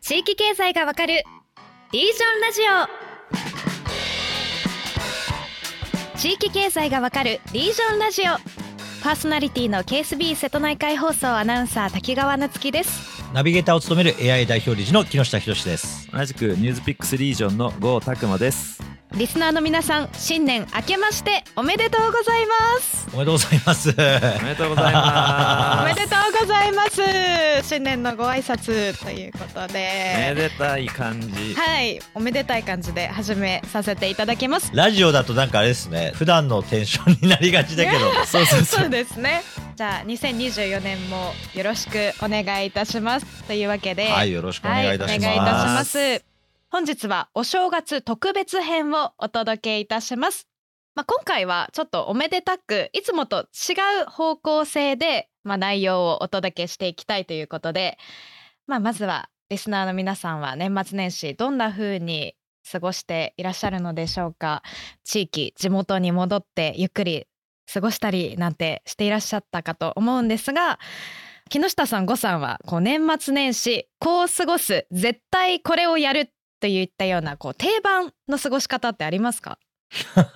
地域経済がわかるリージョンラジオ地域経済がわかるリージョンラジオパーソナリティの KSB 瀬戸内海放送アナウンサー滝川夏樹ですナビゲーターを務める AI 代表理事の木下博です。同じくニュースピックスリージョンの郷拓馬です。リスナーの皆さん新年明けましておめでとうございます。おめでとうございます。おめでとうございます。おめでとうございます。新年のご挨拶ということめででたい感じ。はい。おめでたい感じで始めさせていただきます。ラジオだとなんかあれですね、普段のテンションになりがちだけど、そうそうそう。ですね。じゃあ2024年もよろしくお願いいたします。というわけで。はい、よろしくお願いいたします。はい、お願いいたします本日はお正月特別編をお届けいたします。まあ、今回はちょっとおめでたくいつもと違う方向性で、まあ、内容をお届けしていきたいということで、まあ、まずはリスナーの皆さんは年末年始どんな風に過ごしていらっしゃるのでしょうか。地域地元に戻ってゆっくり過ごしたりなんてしていらっしゃったかと思うんですが木下さん呉さんはこう年末年始こう過ごす絶対これをやるっといったようなこう定番の過ごし方ってありますか？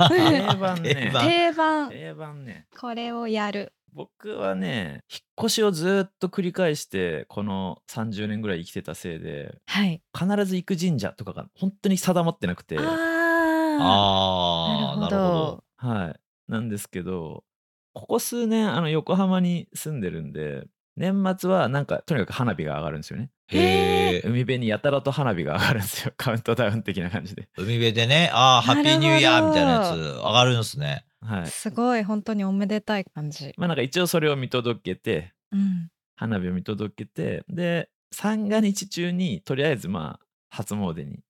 定番ね。定。番。定番。ね。これをやる。僕はね、引っ越しをずっと繰り返して、この30年ぐらい生きてたせいで、はい。必ず行く神社とかが本当に定まってなくて、あー。あー、なるほど。はい。なんですけど、ここ数年、あの、横浜に住んでるんで、年末はなんか、とにかく花火が上がるんですよね。へえ。海辺にやたらと花火が上がるんですよ。カウントダウン的な感じで。海辺でね、ああ、ハッピーニューイヤーみたいなやつな上がるんですね。はい。すごい本当におめでたい感じまあなんか一応それを見届けて、うん花火を見届けて、で、三が日中にとりあえずまあ、初詣に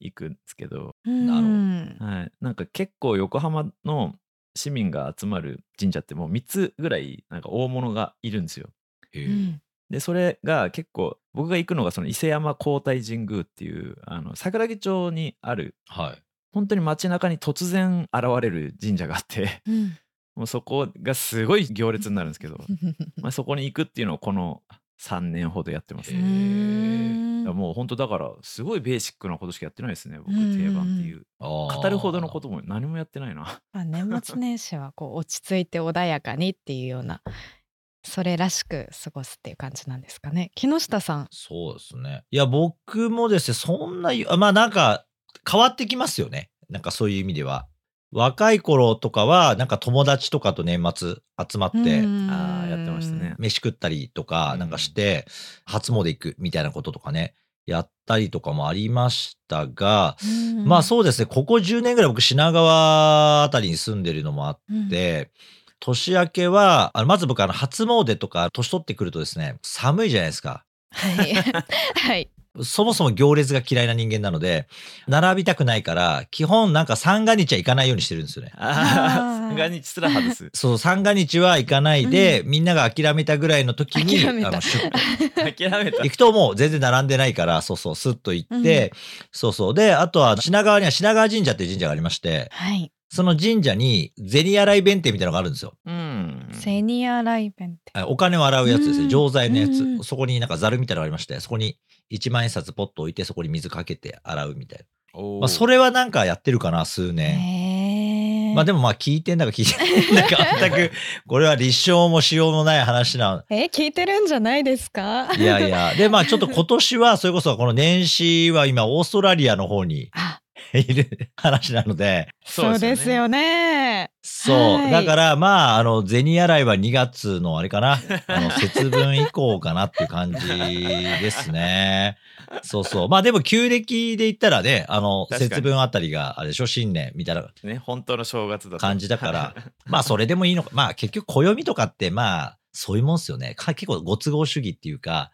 行くんですけど、なるほどうんはい。なんか結構横浜の市民が集まる神社ってもう3つぐらいなんか大物がいるんですよ。でそれが結構僕が行くのがその伊勢山皇太神宮っていうあの桜木町にあるはい。本当に街中に突然現れる神社があってうん。もうそこがすごい行列になるんですけど、まあ、そこに行くっていうのをこの3年ほどやってますへね。もう本当だからすごいベーシックなことしかやってないですね僕うん定番っていう。語るほどのことも何もやってないな。まあ年末年始はこう落ち着いて穏やかにっていうようなそれらしく過ごすっていう感じなんですかね。木下さん。そうですね。いや、僕もですね、そんな、あまあなんか、変わってきますよね。なんかそういう意味では。若い頃とかは、なんか友達とかと年末集まって、あーやってましたね。飯食ったりとかうん。なんかして、初詣行くみたいなこととかね、やったりとかもありましたが、まあそうですね、ここ10年ぐらい僕品川あたりに住んでるのもあっうん。て、年明けは、あのまず僕あの初詣とか年取ってくるとですね、寒いじゃないですか。はい はいそもそも行列が嫌いな人間なので、並びたくないから、基本なんか三が日は行かないようにしてるんですよね。三が日すら外す。そう、三が日は行かないで、みんなが諦めたぐらいの時に、諦めた 諦めた。行くともう全然並んでないから、そうそう、スッと行って、そうそう。で、あとは品川には品川神社っていう神社がありまして、はいその神社に銭洗い弁天みたいなのがあるんですよ。うん。セニアライベンテあお金を洗うやつですね。うん錠剤のやうんつ。そこになんかザルみたいなのがありまして、そこに1万円札ポッと置いて、そこに水かけて洗うみたいな。まあ、それ。れはなんかやってるかな、数年。へえまあでもまあ聞いてんだか聞いてない んだか全く、これは立証もしようもない話な。え聞いてるんじゃないですか？いやいや。で、まあちょっと今年は、それこそこの年始は今オーストラリアの方にあ いる話なので、そうですよねそう。はいだからまあ、あの、銭洗いは2月のあれかな。あの、節分以降かなっていう感じですね。そうそう。まあでも旧暦で言ったらね、あの、節分あたりがあれでしょ、新年みたいなね、本当の正月だと感じだから、まあそれでもいいのか。まあ結局暦とかってまあ、そういうもんっすよね。か結構ご都合主義っていうか、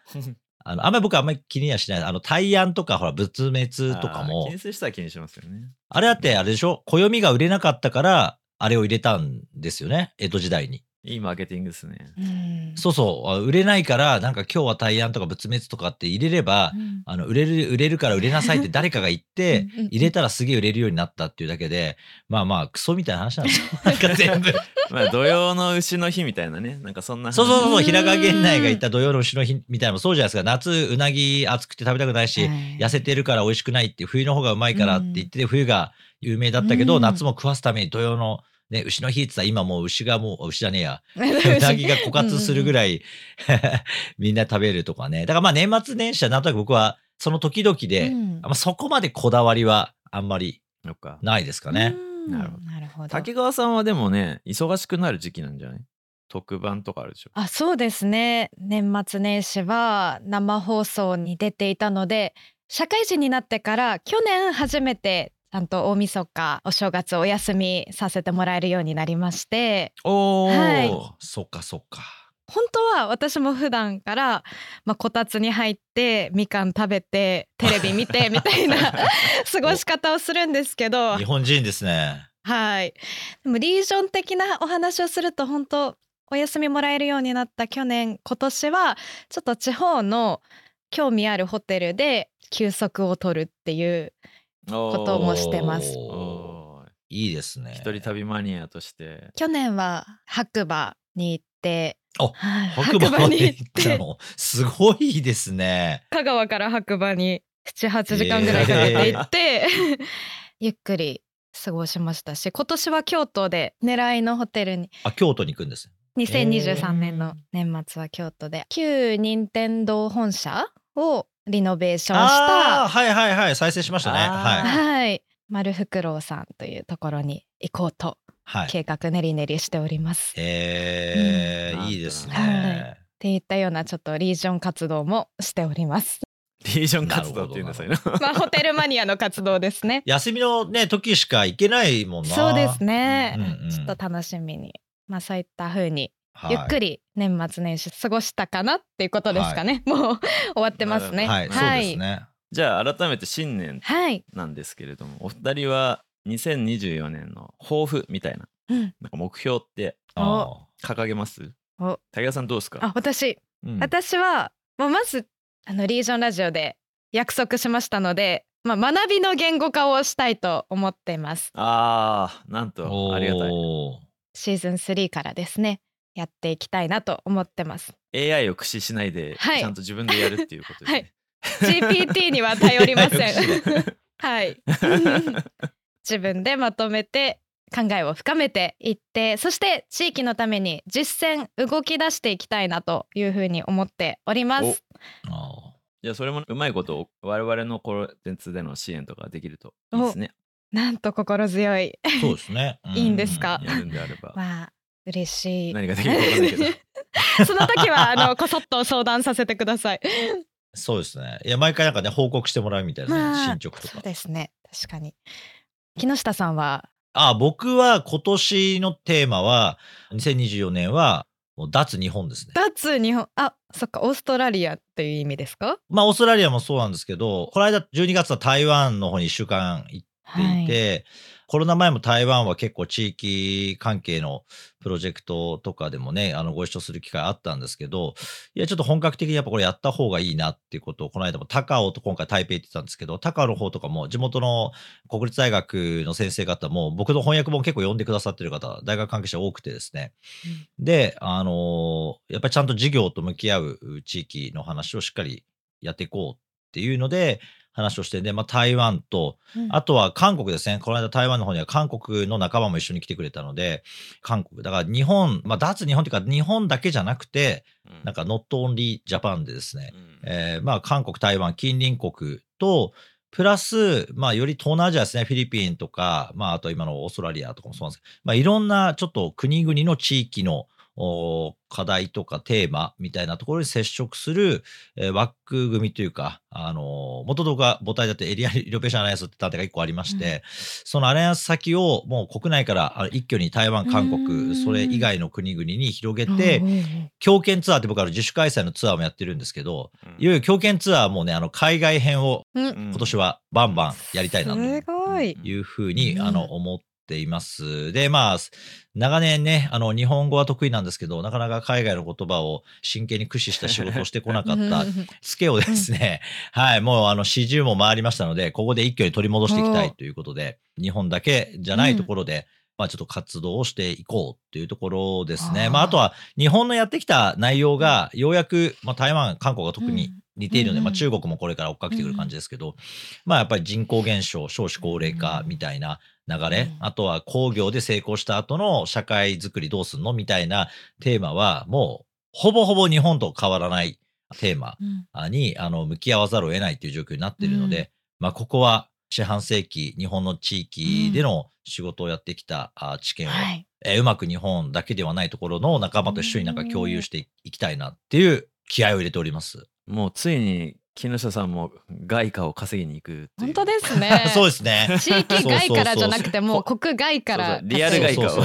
あの、あんまり僕はあんまり気にはしない。あの、大安とか、ほら、仏滅とかも気に、する人は気にしますよね。あれだってあれでしょ？暦が売れなかったから、あれを入れたんですよね？江戸時代に。いいマーケティングですね。うん。そうそう。あ売れないからなんか今日は大安とか仏滅とかって入れれば、うん。あの売れる売れるから売れなさいって誰かが言ってうんうん。うん入れたらすげえ売れるようになったっていうだけでまあまあクソみたいな話なんですよなんか全部。まあ土曜の牛の日みたいなね、なんかそんな話。そうそうそううん平川源内が言った土曜の牛の日みたいなのもそうじゃないですか。夏うなぎ暑くて食べたくないし、はい。痩せてるから美味しくないって冬の方がうまいからって言ってて、冬が有名だったけど、うん。夏も食わすために土曜の、ね、牛の日って言ったら今もう牛がもう牛じゃねえや。うなぎが枯渇するぐらい みんな食べるとかね。だからまあ年末年始はなんとなく僕はその時々で、うん。まあ、そこまでこだわりはあんまりないですかね。うん。なるほど。なるほど。竹川さんはでもね、忙しくなる時期なんじゃない？特番とかあるでしょ。あそうですね。年末年始は生放送に出ていたので社会人になってから去年初めてんと大晦日お正月お休みさせてもらえるようになりましておはいそっかそっか。本当は私も普段から、まあ、こたつに入ってみかん食べてテレビ見てみたいな 過ごし方をするんですけど日本人ですね。はい。でもリージョン的なお話をすると本当お休みもらえるようになった去年今年はちょっと地方の興味あるホテルで休息を取るっていうこともしてますいいですね。一人旅マニアとして。去年は白馬に行ってあはい白馬まで行ったの？すごいですね。香川から白馬に78時間ぐらいかけて行って、ゆっくり過ごしましたし今年は京都で狙いのホテルにあ、京都に行くんです。2023年の年末は京都で旧任天堂本社をリノベーションあしたあ、はいはいはい。再生しましたね。はい。はい丸フクロウさんというところに行こうとはい。計画練り練りしております。っえーうんいいですはね。ていったようなちょっとリージョン活動もしております。リージョン活動っていうんだそういうの。まあホテルマニアの活動ですね。休みのね、時しか行けないもんな。そうですね、うんうんちょっと楽しみに。まあそういった風にはい。ゆっくり年末年始過ごしたかなっていうことですかね。もう終わってますね。はい、そうですね。じゃあ改めて新年はい。なんですけれども、お二人は2024年の抱負みたいな、うん。なんか目標ってあ掲げます？お竹川さんどうですか？あ、私、うん私は、まあ、まずあのリージョンラジオで約束しましたので、まあ、学びの言語化をしたいと思っています。あーなんーとありがたいシーズン3からですね、やっていきたいなと思ってます。AI を駆使しないで、はいちゃんと自分でやるっていうことですね、GPT には頼りません。はい。自分でまとめて考えを深めていってそして地域のために実践動き出していきたいなというふうに思っております。あじゃあそれもうまいこと我々のコンテンツでの支援とかできるといいですねなんと心強い。ーそうですね。ういいんですか？やるんであればまあ嬉しい。何ができるか分かんないけど その時はあのこそっと相談させてください。そうですね。いや、毎回なんかね、報告してもらうみたいなね、まあ進捗とかそう。ですね確かに。木下さんは？あ、僕は今年のテーマは、2024年は、もう脱日本ですね。脱日本あそっかオーストラリアという意味ですか？まあ、オーストラリアもそうなんですけど、この間12月は台湾の方に1週間行っていて、コロナ前も台湾は結構地域関係のプロジェクトとかでもね、あのご一緒する機会あったんですけど、いや、ちょっと本格的にやっぱこれやった方がいいなっていうことを、この間も高尾と今回台北行ってたんですけど、高尾の方とかも地元の国立大学の先生方も僕の翻訳本結構読んでくださってる方、大学関係者多くてですね。で、あのーやっぱりちゃんと事業と向き合う地域の話をしっかりやっていこうっていうので、話をして、で、まあ、台湾と、うんあとは韓国ですね。この間台湾の方には韓国の仲間も一緒に来てくれたので、韓国。だから日本、まあ、脱日本っていうか、日本だけじゃなくて、なんか not only Japan でですね、うんえーまあ、韓国、台湾、近隣国と、プラス、まあ、より東南アジアですね、フィリピンとか、まあ、あと今のオーストラリアとかもそうなんですけど、まあ、いろんなちょっと国々の地域のお課題とかテーマみたいなところに接触する、えー枠組みというか、あのー元々が母体だってエリアリノベーションアライアンスって団体が1個ありまして、そのアライアンス先をもう国内から一挙に台湾、韓国、それ以外の国々に広げて、うんうんうん強権ツアーって僕は自主開催のツアーもやってるんですけど、うん。いよいよ強権ツアーもね、あの海外編をうん。うん今年はバンバンやりたいなとい。いうふうに、うん。あの思っています。で、まあ、長年ね、あの、日本語は得意なんですけど、なかなか海外の言葉を真剣に駆使した仕事をしてこなかった ツケをですね、はい、もうあの、四十も回りましたので、ここで一挙に取り戻していきたいということで、日本だけじゃないところで、まあちょっと活動をしていこうっていうところですね。あー。まああとは日本のやってきた内容がようやく、まあ台湾、韓国が特に似ているので、うんまあ中国もこれから追っかけてくる感じですけど、まあやっぱり人口減少、少子高齢化みたいな流れ、うんあとは工業で成功した後の社会づくりどうすんのみたいなテーマはもうほぼほぼ日本と変わらないテーマうんにあの向き合わざるを得ないという状況になっているので、うんまあここは四半世紀日本の地域での仕事をやってきたあ知見を、はい。えーうまく日本だけではないところの仲間と一緒になんか共有していきたいなっていう気合を入れております。もうついに木下さんも外貨を稼ぎに行く本当ですね。そうですね。地域外からじゃなくてもう国外からリアル外貨を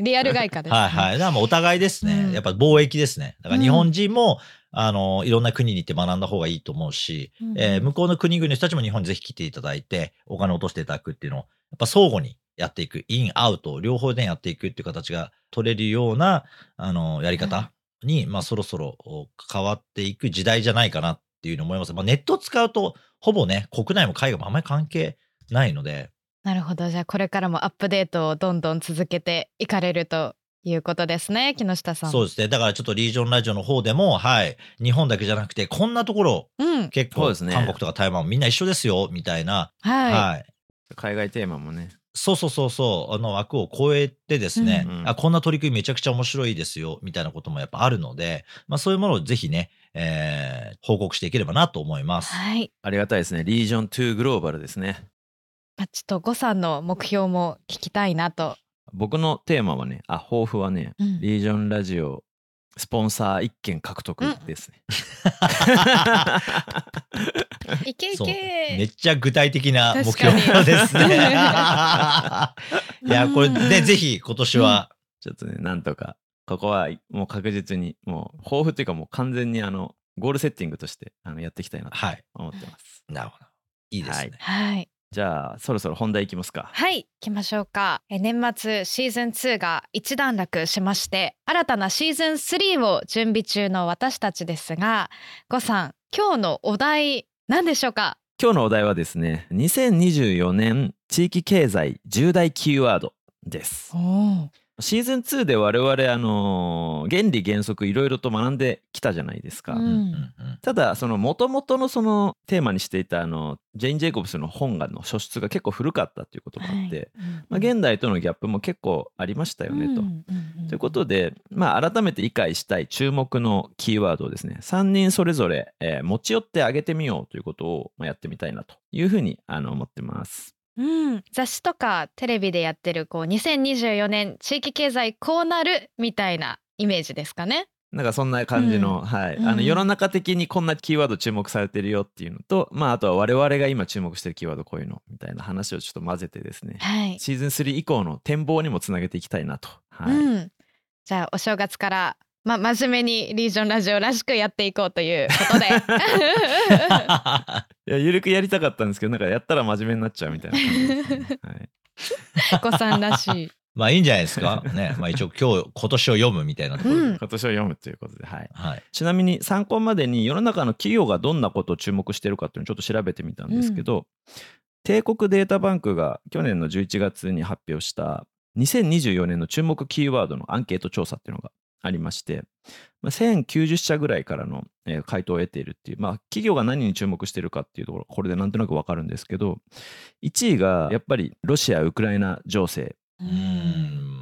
リアル外貨です、ね。はいはい。だからもうお互いですね。うんやっぱ貿易ですね。だから日本人も、あの、いろんな国に行って学んだ方がいいと思うし、うんえー向こうの国々の人たちも日本にぜひ来ていただいて、お金を落としていただくっていうのを、やっぱ相互にやっていく、イン、アウト、両方でやっていくっていう形が取れるような、あの、やり方に、まあそろそろお変わっていく時代じゃないかなっていう思います。まあネットを使うと、ほぼね、国内も海外もあんまり関係ないので、なるほど。じゃあこれからもアップデートをどんどん続けていかれるということですね、木下さん。そうですね。だからちょっとリージョンラジオの方でも、はい、日本だけじゃなくて、こんなところ、うん。結構、ね韓国とか台湾もみんな一緒ですよ、みたいな、はい。はい。海外テーマもねそうそうそうそう、あの枠を超えてですね、うんうんあ、こんな取り組みめちゃくちゃ面白いですよ、みたいなこともやっぱあるので、まあそういうものをぜひね、えー報告していければなと思います。はい。ありがたいですねリージョン2グローバルですねまあちょっと呉さんの目標も聞きたいなと。僕のテーマはねあ抱負はねうんリージョンラジオスポンサー1件獲得ですね、いけいそうけ。めっちゃ具体的な目標ですね。いや、これね、ぜひ今年は、ちょっとねなんとかここはもう確実にもう抱負っていうかもう完全にあのゴールセッティングとしてあのやっていきたいなとはい。思ってますなるほど。いいですね。はい。じゃあそろそろ本題いきますかはい、行きましょうか。え年末シーズン2が一段落しまして、新たなシーズン3を準備中の私たちですが、呉さん、今日のお題何でしょうか？今日のお題はですね2024年地域経済重大キーワードですおシーズン2で我々あの原理原則いろいろと学んできたじゃないですか、うん。ただその元々のそのテーマにしていたあのジェイン・ジェイコブスの本がの書出が結構古かったということもあって、まあ、現代とのギャップも結構ありましたよねと。ということで、まあ、改めて理解したい注目のキーワードをですね3人それぞれ、えー持ち寄ってあげてみようということを、まあ、やってみたいなというふうにあの思ってます。うん、雑誌とかテレビでやってるこう2024年地域経済こうなるみたいなイメージですかね。なんかそんな感じの,、うんはい、うんあの世の中的にこんなキーワード注目されてるよっていうのと、まあ、あとは我々が今注目してるキーワードこういうのみたいな話をちょっと混ぜてですねはい。シーズン3以降の展望にもつなげていきたいなと。はいうん。じゃあお正月からま真面目にリージョンラジオらしくやっていこうということで。いやゆるくやりたかったんですけどなんかやったら真面目になっちゃうみたいな感じですね、はい ごさんらしい。まあいいんじゃないですか。ね。まあ一応今日、今年を読むみたいなところで。うん今年を読むということで、はい、はい。ちなみに参考までに世の中の企業がどんなことを注目してるかっていうのをちょっと調べてみたんですけど、帝国データバンクが去年の11月に発表した2024年の注目キーワードのアンケート調査っていうのがありまして、まあ、1090社ぐらいからの、えー回答を得ているっていう、まあ、企業が何に注目してるかっていうところこれでなんとなくわかるんですけど1位がやっぱりロシア・ウクライナ情勢。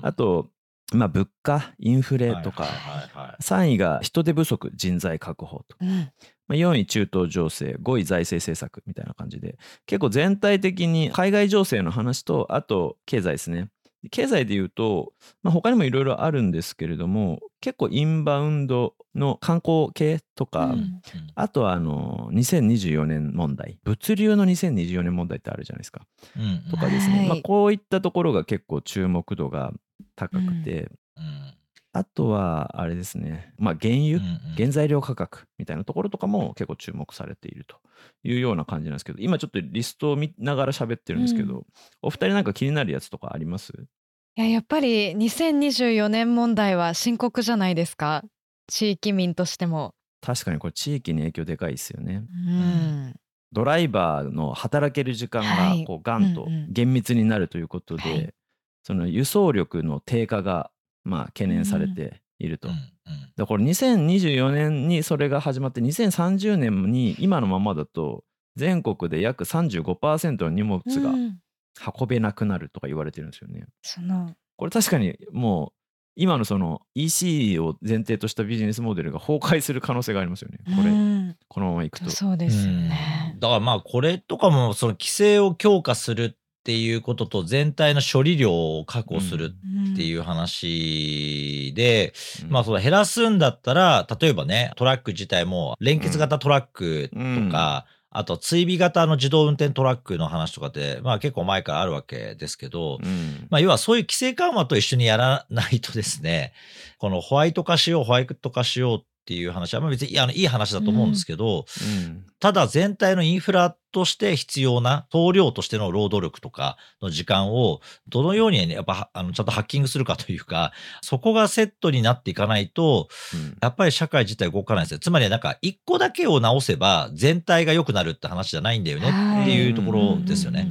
あと、まあ、物価インフレとか、はいはいはい。3位が人手不足人材確保と、うん。まあ、4位中東情勢5位財政政策みたいな感じで結構全体的に海外情勢の話とあと経済ですね経済で言うと、まあ、他にもいろいろあるんですけれども結構インバウンドの観光系とか、うんあとはあの2024年問題。物流の2024年問題ってあるじゃないですか。うんうん。とかですね、はい。まあ、こういったところが結構注目度が高くて、うんあとはあれですね、まあ、原油、うんうん。原材料価格みたいなところとかも結構注目されているというような感じなんですけど今ちょっとリストを見ながら喋ってるんですけど、うお二人なんか気になるやつとかあります？いややっぱり2024年問題は深刻じゃないですか？地域民としても。確かにこれ地域に影響でかいですよね。うん。ドライバーの働ける時間はい。がこうガンとうんうん。厳密になるということで、はい。その輸送力の低下がまあ懸念されていると。うんうんだからこれ2024年にそれが始まって2030年に今のままだと全国で約35%の荷物がうん運べなくなるとか言われてるんですよね。そのこれ確かにもう今のその EC を前提としたビジネスモデルが崩壊する可能性がありますよね。これ、うんこのままいくと。そうですようんね。だからまあこれとかもその規制を強化するっていうことと全体の処理量を確保するっていうう話で、うん。まあその減らすんだったら例えばねトラック自体も連結型トラックとか、あと追尾型の自動運転トラックの話とかってまあ結構前からあるわけですけど、うん。まあ、要はそういう規制緩和と一緒にやらないとですね、このホワイト化しよう、ホワイト化しようっていう話は、まあ別にあのいい話だと思うんですけど、うんただ全体のインフラとして必要な総量としての労働力とかの時間をどのようにね、やっぱあのちゃんとハッキングするかというか、そこがセットになっていかないと、うんやっぱり社会自体動かないですよ。つまりなんか一個だけを直せば全体が良くなるって話じゃないんだよねっていうところですよね。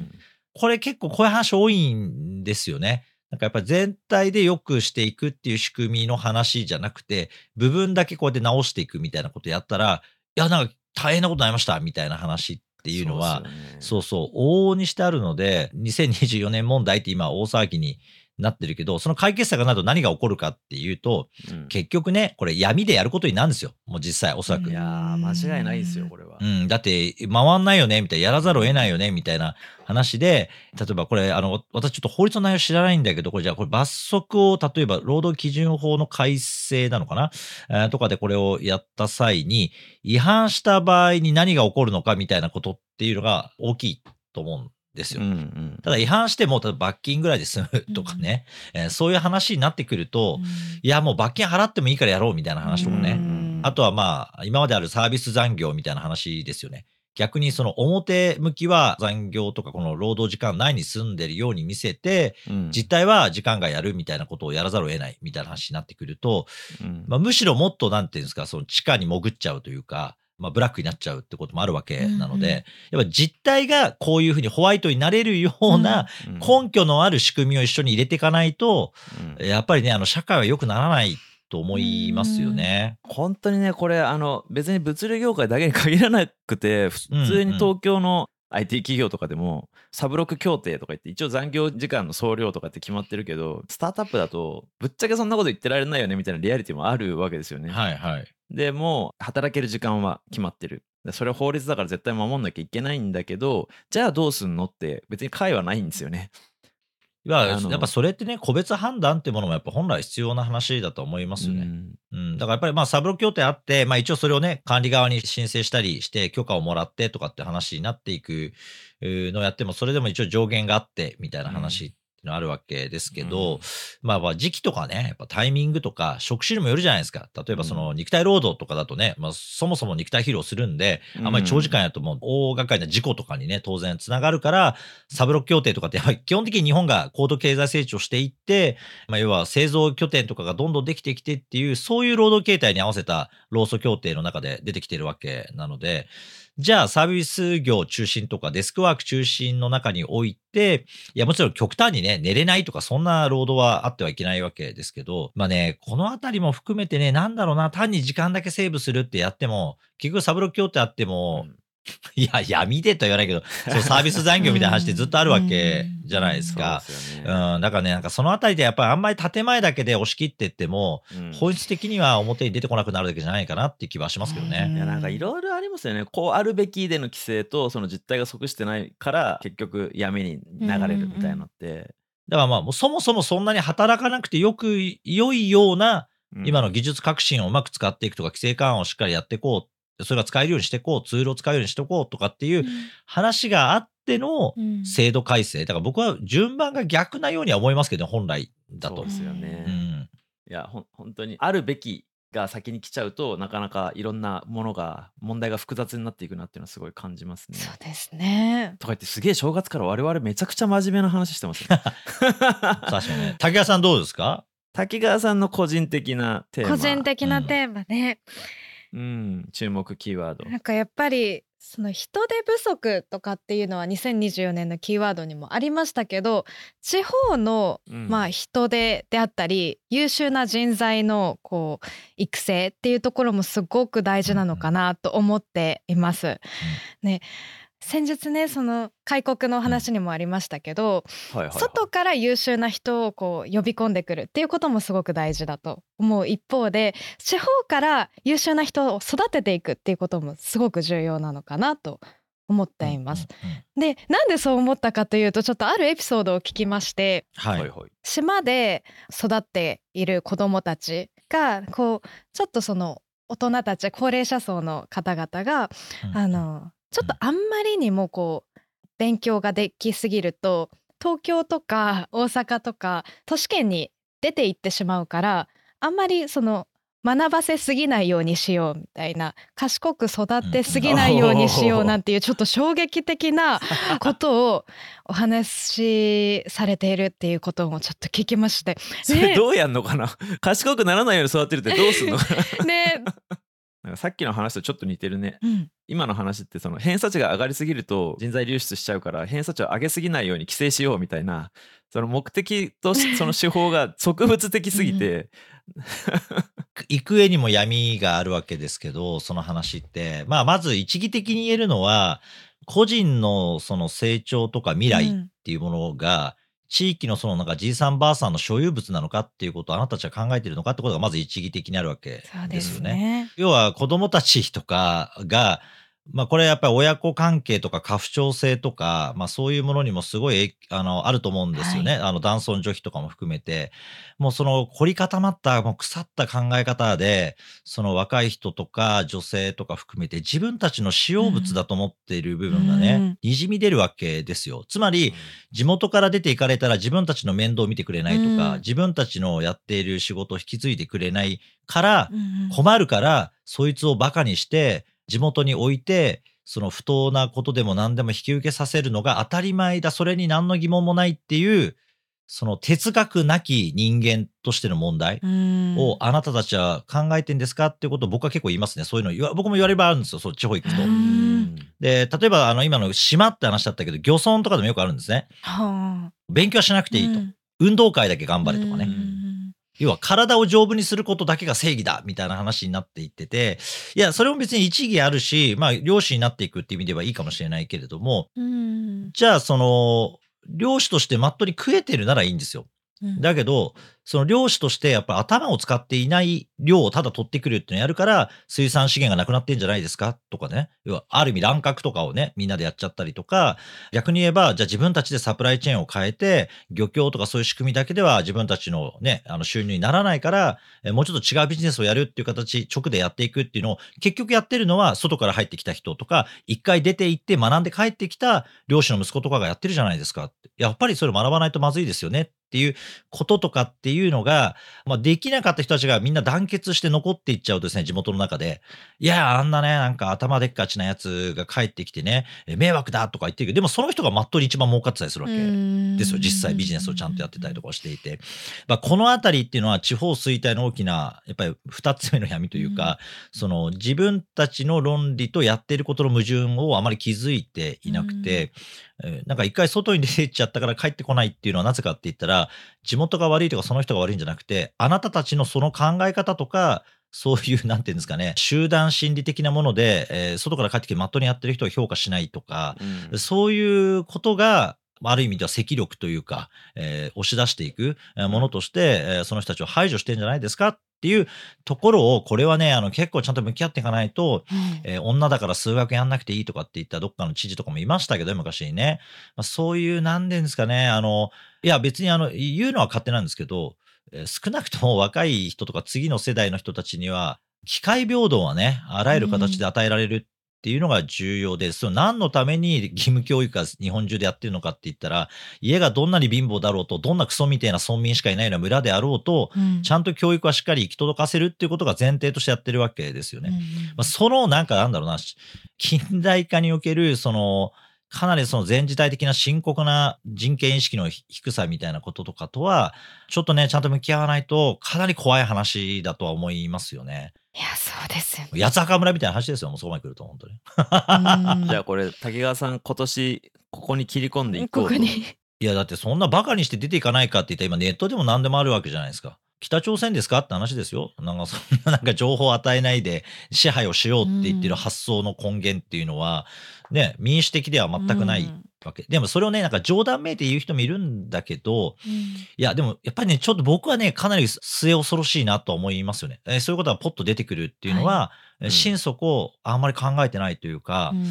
これ結構こういう話多いんですよね。なんかやっぱり全体で良くしていくっていう仕組みの話じゃなくて、部分だけこうやって直していくみたいなことやったら、いや、なんか大変なことになりましたみたいな話っていうのは、そうね。そうそう、往々にしてあるので、2024年問題って今大騒ぎになってるけど、その解決策がなると何が起こるかっていうと、うん結局ね、これ闇でやることになるんですよ。もう実際、おそらく。いやー間違いないですよこれは。うん、だって回んないよねみたいなやらざるを得ないよねみたいな話で例えばこれあの私ちょっと法律の内容知らないんだけどこれじゃあこれ罰則を例えば労働基準法の改正なのかな、えーとかでこれをやった際に違反した場合に何が起こるのかみたいなことっていうのが大きいと思うんですよ。うんうん。ただ違反しても罰金ぐらいで済むとかね、えーそういう話になってくると、いやもう罰金払ってもいいからやろうみたいな話とかね、うん。あとはまあ、今まであるサービス残業みたいな話ですよね。逆にその表向きは残業とかこの労働時間内に住んでるように見せて、うん。実態は時間外やるみたいなことをやらざるを得ないみたいな話になってくると、うん。まあ、むしろもっとなんていうんですか、その地下に潜っちゃうというか、まあ、ブラックになっちゃうってこともあるわけなので、うん。うんやっぱ実態がこういうふうにホワイトになれるようなうん。根拠のある仕組みを一緒に入れていかないと、うん。やっぱりね、あの社会は良くならないと思いますよね。本当にねこれあの別に物流業界だけに限らなくて普通に東京の IT 企業とかでもサブロック協定とか言って一応残業時間の総量とかって決まってるけどスタートアップだとぶっちゃけそんなこと言ってられないよねみたいなリアリティもあるわけですよね。はいはい。でもう働ける時間は決まってる。でそれは法律だから絶対守んなきゃいけないんだけどじゃあどうすんのって別に解はないんですよね。いやあのやっぱそれってね、個別判断ってものもやっぱ本来必要な話だと思いますよね。うんうん、だからやっぱりまあサブロ協定あって、まあ、一応それをね、管理側に申請したりして、許可をもらってとかって話になっていくのをやっても、それでも一応上限があってみたいな話っていうのあるわけですけど、うん。まあまあ時期とかね、やっぱタイミングとか、職種にもよるじゃないですか。例えばその肉体労働とかだとね、まあそもそも肉体疲労するんで、あんまり長時間やるともう大掛かりな事故とかにね、当然つながるから、サブロック協定とかってやっぱり基本的に日本が高度経済成長していって、まあ、要は製造拠点とかがどんどんできてきてっていう、そういう労働形態に合わせた労組協定の中で出てきてるわけなので、じゃあサービス業中心とかデスクワーク中心の中において、いやもちろん極端にね、寝れないとかそんな労働はあってはいけないわけですけど、まあね、このあたりも含めてね、なんだろうな、単に時間だけセーブするってやっても、結局サブロック協定あっても、いや、闇でとは言わないけど、そうサービス残業みたいな話ってずっとあるわけじゃないですか。そうん、だからね、なんかそのあたりでやっぱりあんまり建前だけで押し切ってっても、うん本質的には表に出てこなくなるだけじゃないかなっていう気はしますけどうね。いやなんかいろいろありますよね。こうあるべきでの規制とその実態が即してないから結局闇に流れるみたいなのって。だからまあもうそもそもそんなに働かなくてよく良いようなうん今の技術革新をうまく使っていくとか規制緩和をしっかりやっていこう。それが使えるようにしていこう。ツールを使えるようにしていこうとかっていう話があってのうん制度改正。だから僕は順番が逆なようには思いますけどね、本来だとそうで。すよね。うん。いやほん本当にあるべきが先に来ちゃうとなかなかいろんなものが問題が複雑になっていくなっていうのはすごい感じますね。そうですね。とか言ってすげえ正月から我々めちゃくちゃ真面目な話してますよ、ね。確かにね。竹谷さんどうですか？滝川さんの個人的なテーマ個人的なテーマね、うん、注目キーワード。なんかやっぱりその人手不足とかっていうのは2024年のキーワードにもありましたけど地方のうんまあ人手であったり優秀な人材のこう育成っていうところもすごく大事なのかなと思っています。ね先日ねその開国の話にもありましたけど、はいはいはい外から優秀な人をこう呼び込んでくるっていうこともすごく大事だと思う一方で地方から優秀な人を育てていくっていうこともすごく重要なのかなと思っています。。でなんでそう思ったかというとちょっとあるエピソードを聞きましてはい。島で育っている子どもたちがこうちょっとその大人たち高齢者層の方々がうんあのちょっとあんまりにもこう勉強ができすぎると東京とか大阪とか都市圏に出て行ってしまうからあんまりその学ばせすぎないようにしようみたいな賢く育てすぎないようにしようなんていうちょっと衝撃的な ことをお話しされているっていうこともちょっと聞きまして。それどうやんのかな？賢くならないように育てるってどうすんの？かなね、なんかさっきの話とちょっと似てるね。うん、今の話ってその偏差値が上がりすぎると人材流出しちゃうから偏差値を上げすぎないように規制しようみたいなその目的とし その手法が植物的すぎて、幾重にも闇があるわけですけど、その話って。まあ、まず一義的に言えるのは、個人のその成長とか未来っていうものが、地域のそのなんかじいさんばあさんの所有物なのかっていうことをあなたたちは考えているのかってことがまず一義的にあるわけですよね。ね。要は子供たちとかが、まあこれやっぱり親子関係とか家父長制とか、まあそういうものにもすごい影あのあると思うんですよね。あの男尊女卑とかも含めて。もうその凝り固まった、もう腐った考え方で、その若い人とか女性とか含めて自分たちの使用物だと思っている部分がね、うんにじみ出るわけですよ。つまり、地元から出ていかれたら自分たちの面倒を見てくれないとか、うん自分たちのやっている仕事を引き継いでくれないから、困るから、そいつをバカにして、地元に置いて、その不当なことでも何でも引き受けさせるのが当たり前だ、それに何の疑問もないっていう、その哲学なき人間としての問題うんをあなたたちは考えてんですかっていうことを僕は結構言いますね。そういうの僕も言われればあるんですよ、そう地方行くとで、例えばあの今の島って話だったけど、漁村とかでもよくあるんですね。はあ勉強はしなくていいと。うん運動会だけ頑張れとかね。うん要は体を丈夫にすることだけが正義だみたいな話になっていってて、いや、それも別に一義あるし、まあ、漁師になっていくっていう意味ではいいかもしれないけれども、うんじゃあ、その、漁師としてまっとうに食えてるならいいんですよ。うんだけど、その漁師としてやっぱ頭を使っていない量をただ取ってくるっていうのをやるから、水産資源がなくなってんじゃないですか？とかね。要は、ある意味乱獲とかをね、みんなでやっちゃったりとか、逆に言えば、じゃあ自分たちでサプライチェーンを変えて、漁協とかそういう仕組みだけでは自分たちのね、あの収入にならないから、もうちょっと違うビジネスをやるっていう形、直でやっていくっていうのを、結局やってるのは、外から入ってきた人とか、一回出て行って学んで帰ってきた漁師の息子とかがやってるじゃないですか。やっぱりそれ学ばないとまずいですよねっていうこととかっていうのが、まあ、できなかった人たちがみんな団結して残っていっちゃうとですね、地元の中で、いや、あんなね、なんか頭でっかちなやつが帰ってきてね、え迷惑だとか言ってるけど、でもその人がまっとうに一番儲かってたりするわけ。ですよ。実際ビジネスをちゃんとやってたりとかしていて。まあ、このあたりっていうのは地方衰退の大きな、やっぱり二つ目の闇というか、その自分たちの論理とやっていることの矛盾をあまり気づいていなくて、えーなんか一回外に出てっちゃったから帰ってこないっていうのはなぜかって言ったら、地元が悪いとかその人が悪いんじゃなくて、あなたたちのその考え方とか、そういう、なんていうんですかね、集団心理的なもので、えー外から帰ってきてまっとうにやってる人を評価しないとか、うん。そういうことが、ある意味では積力というか、えー押し出していくえーものとして、えーその人たちを排除してんじゃないですかっていうところを、これはね、あの結構ちゃんと向き合っていかないと、えー女だから数学やんなくていいとかって言ったどっかの知事とかもいましたけど、昔にね。まあ、そういう、なんでんですかね、あの、いや別にあの、言うのは勝手なんですけど、えー少なくとも若い人とか次の世代の人たちには、機会平等はね、あらゆる形で与えられるっていうのが重要で、その何のために義務教育が日本中でやってるのかって言ったら、家がどんなに貧乏だろうと、どんなクソみたいな村民しかいないような村であろうと、うんちゃんと教育はしっかり行き届かせるっていうことが前提としてやってるわけですよね。うんまあ、そのなんかなんだろうな、し近代化における、その、かなりその全時代的な深刻な人権意識の低さみたいなこととかとは、ちょっとね、ちゃんと向き合わないと、かなり怖い話だとは思いますよね。いやそうですよね八つ墓村みたいな話ですよ、もうそこまで来ると、本当に。うんじゃあこれ滝川さん今年ここに切り込んでいこうとここにいや、だってそんなバカにして出ていかないかって言ったら今ネットでも何でもあるわけじゃないですか。北朝鮮ですかって話ですよ。なんかそんななんか情報を与えないで支配をしようって言ってる発想の根源っていうのは、ね、民主的では全くないうんわけ。でもそれをね、なんか冗談めいて言う人もいるんだけど、うん。いや、でもやっぱりね、ちょっと僕はね、かなり末恐ろしいなと思いますよね。えーそういうことがポッと出てくるっていうのは、えーうん。心底あんまり考えてないというか、うん。うん、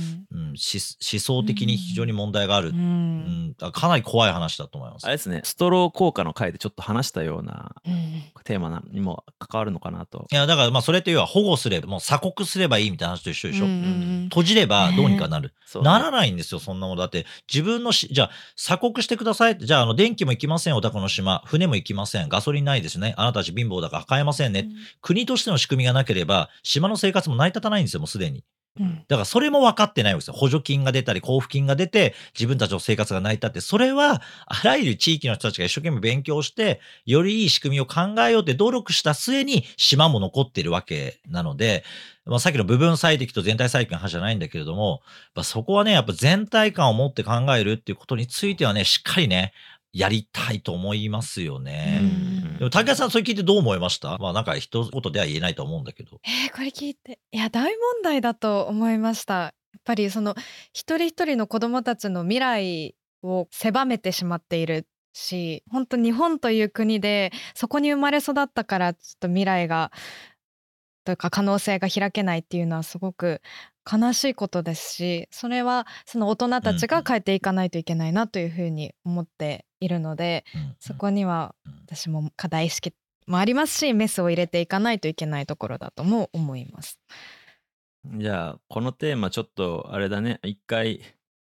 思思想的に非常に問題がある。ううん。ん。だかなり怖い話だと思います。あ。れですねストロー効果の回でちょっと話したようなうん。テーマなにも関わるのかなと。いや、だからまあそれって要は保護すれば、もう鎖国すればいいみたいな話と一緒でしょ。うんうん閉じればどうにかなる。そうならないんですよ、そんなもの。だって、自分のし、じゃあ、鎖国してくださいって、じゃあ、あの、電気も行きません、お宅の島。船も行きません。ガソリンないですね。あなたたち貧乏だから買えませんね。国としての仕組みがなければ、島の生活も成り立たないんですよ、もうすでに。だからそれも分かってないわけですよ。補助金が出たり、交付金が出て、自分たちの生活が成り立って、それは、あらゆる地域の人たちが一生懸命勉強して、よりいい仕組みを考えようって努力した末に、島も残っているわけなので、まあ、さっきの部分最適と全体最適の話じゃないんだけれども、やっぱそこはね、やっぱ全体感を持って考えるっていうことについてはね、しっかりね、やりたいと思いますよね。うん。でも、竹谷さん、それ聞いてどう思いました？まあ、なんか一言では言えないと思うんだけど。えーこれ聞いて。いや大問題だと思いました。やっぱりその一人一人の子どもたちの未来を狭めてしまっているし本当日本という国でそこに生まれ育ったからちょっと未来がというか可能性が開けないっていうのはすごく悲しいことですしそれはその大人たちが変えていかないといけないなというふうに思っているのでうんそこにはうん。私も課題意識もありますしメスを入れていかないといけないところだとも思います。じゃあこのテーマちょっとあれだね。一回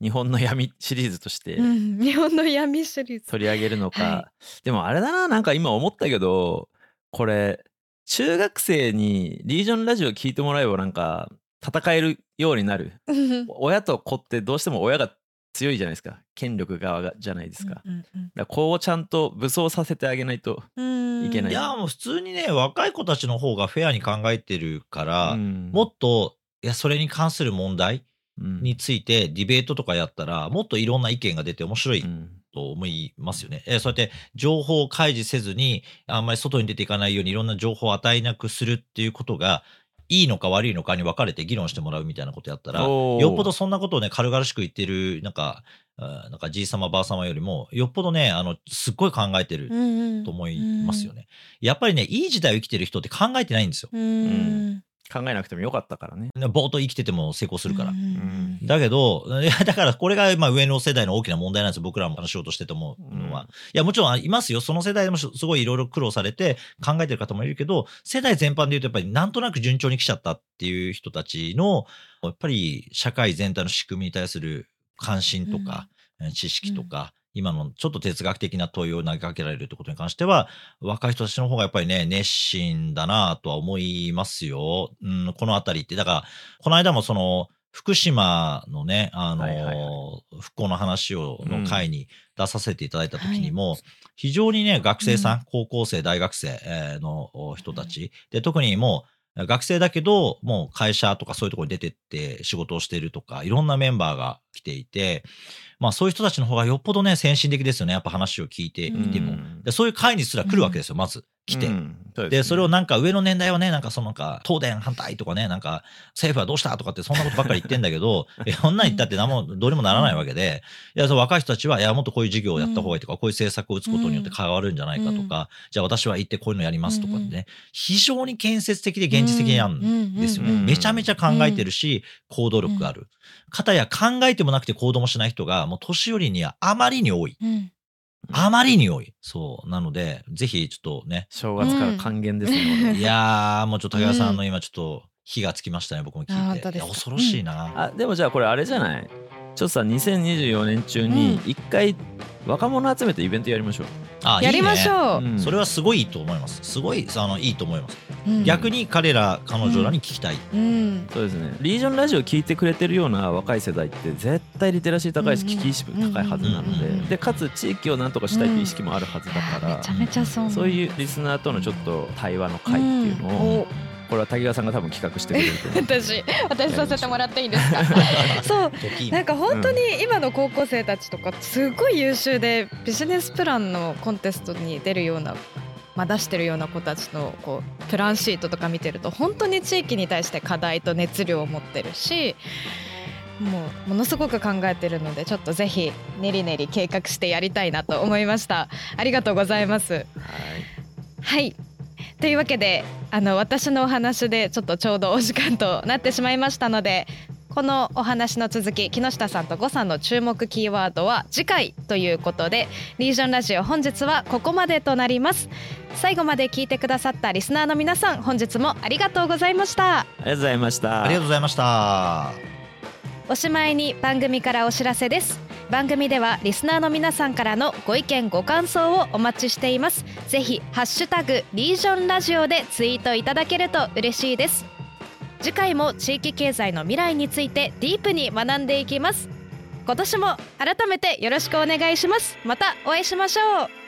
日本の闇シリーズとしてうん、日本の闇シリーズ。取り上げるのか、はでもあれだななんか今思ったけどこれ中学生にリージョンラジオ聞いてもらえばなんか戦えるようになる。うん。親と子ってどうしても親が強いじゃないですか。権力側がじゃないですか,、だかうんら子をちゃんと武装させてあげないとうん。いけない。いや、もう普通にね、若い子たちの方がフェアに考えてるから、うん。もっと、いや、それに関する問題うん。についてディベートとかやったら、もっといろんな意見が出て面白いうん。と思いますよね。えーそうやって情報を開示せずに、あんまり外に出ていかないようにいろんな情報を与えなくするっていうことが、いいのか悪いのかに分かれて議論してもらうみたいなことやったら、よっぽどそんなことをね、軽々しく言ってる、なんか、なんかじいさまばあさまよりも、よっぽどね、あの、すっごい考えてるうんと思いますよね。やっぱりね、いい時代を生きてる人って考えてないんですよ。うん考えなくてもよかったからね。ぼーっと生きてても成功するから。うんだけど、いや、だからこれがまあ上の世代の大きな問題なんですよ。僕らも仕事してて思うのは。うんいや、もちろんいますよ。その世代でもすごいいろいろ苦労されて考えてる方もいるけど、世代全般で言うとやっぱりなんとなく順調に来ちゃったっていう人たちの、やっぱり社会全体の仕組みに対する関心とか、知識とか、今のちょっと哲学的な問いを投げかけられるってことに関しては、若い人たちの方がやっぱりね、熱心だなとは思いますよ。うん、このあたりって。だから、この間もその、福島のね、あの、はいはい復興の話を、うん。の会に出させていただいた時にも、非常にね、学生さん、高校生、大学生えーの人たち、で、特にもう、学生だけど、もう会社とかそういうところに出てって仕事をしてるとか、いろんなメンバーが来ていて、まあそういう人たちの方がよっぽどね、先進的ですよね。やっぱ話を聞いていても。うんでそういう会にすら来るわけですよ、まず。来て。うんそうで、すねそれをなんか上の年代はね、なんかそのなんか、東電反対とかね、なんか、政府はどうしたとかってそんなことばっかり言ってんだけど、いやそんなん言ったって何も、どうにもならないわけで、いや、そう若い人たちは、いや、もっとこういう事業をやった方がいいとか、こういう政策を打つことによって変わるんじゃないかとか、じゃあ私は行ってこういうのやりますとかってね、非常に建設的で現実的なんですよね。うんめちゃめちゃ考えてるし、行動力がある。かたや考えてもなくて行動もしない人が、もう年寄りにはあまりに多い。うん。あまりに多い。そう。なので、ぜひちょっとね、正月から還元ですね。いやー、もうちょっと高谷さんの今ちょっと火がつきましたね僕もあ聞いて。い恐ろしいな、あでもじゃあこれあれじゃない？ちょっとさ2024年中に一回若者集めてイベントやりましょう、あやりましうょう。うん。それはすごいいいと思います。すごいあのいいと思います、うん。逆に彼ら彼女らに聞きたい、うん。そうですね。リージョンラジオ聞いてくれてるような若い世代って絶対リテラシー高いし危機意識も高いはずなので、うん。うん。でかつ地域をなんとかしたいという意識もあるはずだから、めちゃめちゃそう。そういうリスナーとのちょっと対話の会っていうのを、うん。おこれは滝川さんが多分企画してくれると思う。私私させてもらっていいですか？そう。時なんか本当に今の高校生たちとかすごい優秀でビジネスプランのコンテストに出るような、まあ、出してるような子たちのこうプランシートとか見てると本当に地域に対して課題と熱量を持ってるしもうものすごく考えてるのでちょっとぜひねりねり計画してやりたいなと思いました。ありがとうございます。はい。はいというわけであの私のお話でちょっとちょうどお時間となってしまいましたのでこのお話の続き木下さんと呉さんの注目キーワードは次回ということでリージョンラジオ本日はここまでとなります。最後まで聞いてくださったリスナーの皆さん本日もありがとうございました。ありがとうございました。ありがとうございました。おしまいに番組からお知らせです番組ではリスナーの皆さんからのご意見ご感想をお待ちしています。ぜひハッシュタグリージョンラジオでツイートいただけると嬉しいです。次回も地域経済の未来についてディープに学んでいきます。今年も改めてよろしくお願いします。またお会いしましょう。